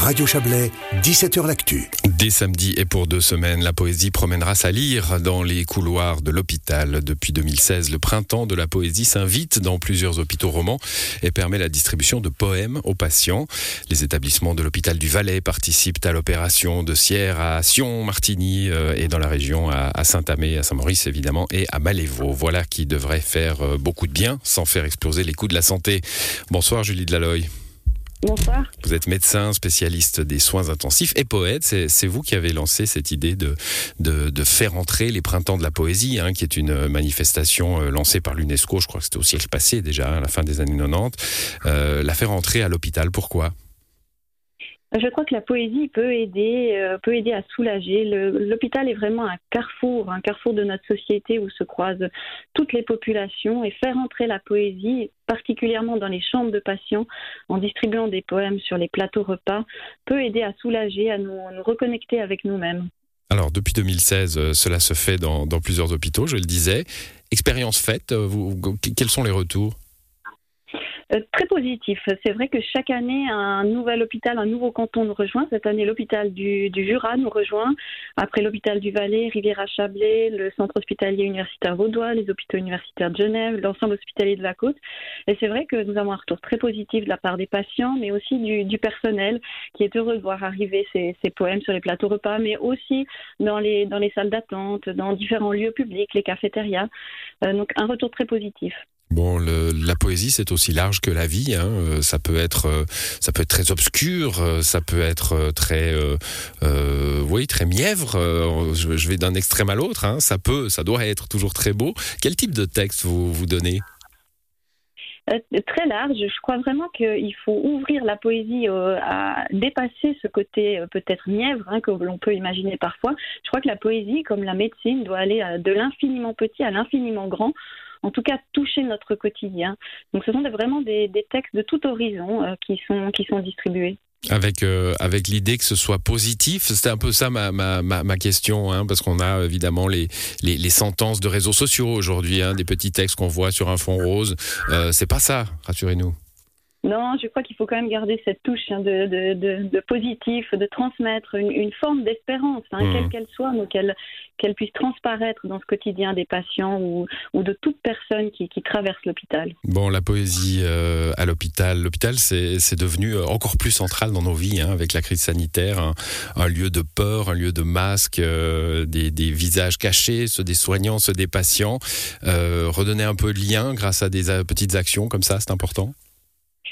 Radio Chablais, 17h L'Actu. Dès samedi et pour deux semaines, la poésie promènera sa lyre dans les couloirs de l'hôpital. Depuis 2016, le printemps de la poésie s'invite dans plusieurs hôpitaux romans et permet la distribution de poèmes aux patients. Les établissements de l'hôpital du Valais participent à l'opération de Sierre à Sion, Martigny euh, et dans la région à Saint-Amé, à Saint-Maurice évidemment et à Malévo. Voilà qui devrait faire euh, beaucoup de bien sans faire exploser les coûts de la santé. Bonsoir Julie Delaloy. Bonsoir. Vous êtes médecin, spécialiste des soins intensifs et poète. C'est vous qui avez lancé cette idée de, faire entrer les printemps de la poésie, hein, qui est une manifestation euh, lancée par l'UNESCO, je crois que c'était au siècle passé déjà, à la fin des années 90. Euh, la faire entrer à l'hôpital, pourquoi? Je crois que la poésie peut aider, euh, peut aider à soulager. L'hôpital est vraiment un carrefour, un carrefour de notre société où se croisent toutes les populations et faire entrer la poésie, particulièrement dans les chambres de patients, en distribuant des poèmes sur les plateaux repas, peut aider à soulager, à nous, reconnecter avec nous-mêmes. Alors, depuis 2016, euh, cela se fait dans, dans, plusieurs hôpitaux, je le disais. Expérience faite, euh, vous, quels sont les retours? Euh, très positif. C'est vrai que chaque année, un nouvel hôpital, un nouveau canton nous rejoint. Cette année, l'hôpital du, Jura nous rejoint. Après l'hôpital du Valais, Rivière-à-Chablais, le centre hospitalier universitaire vaudois, les hôpitaux universitaires de Genève, l'ensemble hospitalier de la côte. Et c'est vrai que nous avons un retour très positif de la part des patients, mais aussi du, personnel qui est heureux de voir arriver ces, poèmes sur les plateaux repas, mais aussi dans les, dans les salles d'attente, dans différents lieux publics, les cafétérias. Euh, donc un retour très positif. Bon, la poésie, c'est aussi large que la vie. Hein. Euh, ça peut être, euh, ça peut être très obscur, euh, ça peut être très, euh, très mièvre. Je, vais d'un extrême à l'autre. Hein. Ça peut, ça doit être toujours très beau. Quel type de texte vous vous donnez? Très large. Je crois vraiment qu'il faut ouvrir la poésie à dépasser ce côté peut-être mièvre hein, que l'on peut imaginer parfois. Je crois que la poésie, comme la médecine, doit aller de l'infiniment petit à l'infiniment grand en tout cas toucher notre quotidien. Donc ce sont vraiment des, textes de tout horizon euh, qui, sont, qui sont distribués. Avec euh, avec l'idée que ce soit positif, c'était un peu ça ma ma, ma, question, hein, parce qu'on a évidemment les, les, les sentences de réseaux sociaux aujourd'hui, hein, des petits textes qu'on voit sur un fond rose. Euh, c'est pas ça, rassurez-nous. Non, je crois qu'il faut quand même garder cette touche hein, de, de, de, positif, de transmettre une, une forme d'espérance, hein, quelle mmh. qu'elle soit, mais qu'elle qu'elle puisse transparaître dans ce quotidien des patients ou, ou de toute personne qui, qui traverse l'hôpital. Bon, la poésie euh, à l'hôpital, l'hôpital c'est devenu euh, encore plus central dans nos vies, hein, avec la crise sanitaire, un, un, lieu de peur, un lieu de masque, euh, des, des, visages cachés, ceux des soignants, ceux des patients. redonner un peu de lien grâce à des petites actions comme ça, c'est important?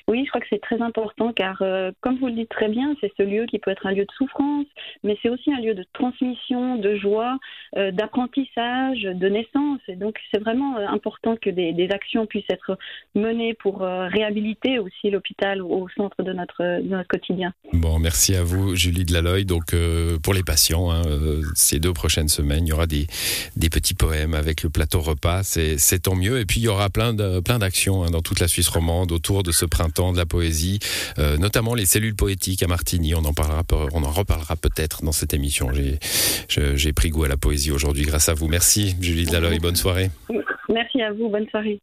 Oui, je crois que c'est très important car, euh, comme vous le dites très bien, c'est ce lieu qui peut être un lieu de souffrance, mais c'est aussi un lieu de transmission, de joie, euh, d'apprentissage, de naissance. Et donc, c'est vraiment euh, important que des, actions puissent être menées pour réhabiliter aussi l'hôpital au centre de notre, quotidien. Bon, merci à vous, Julie Delaloy. Donc, pour les patients, hein, ces deux prochaines semaines, il y aura des, petits poèmes avec le plateau repas. C'est tant mieux. Et puis, il y aura plein d'actions hein, dans toute la Suisse romande autour de ce printemps de la poésie, euh, notamment les cellules poétiques à Martigny. On en parlera, on en reparlera peut-être dans cette émission. J'ai pris goût à la poésie aujourd'hui grâce à vous. Merci Julie Dalloy, bonne soirée. Merci à vous, bonne soirée.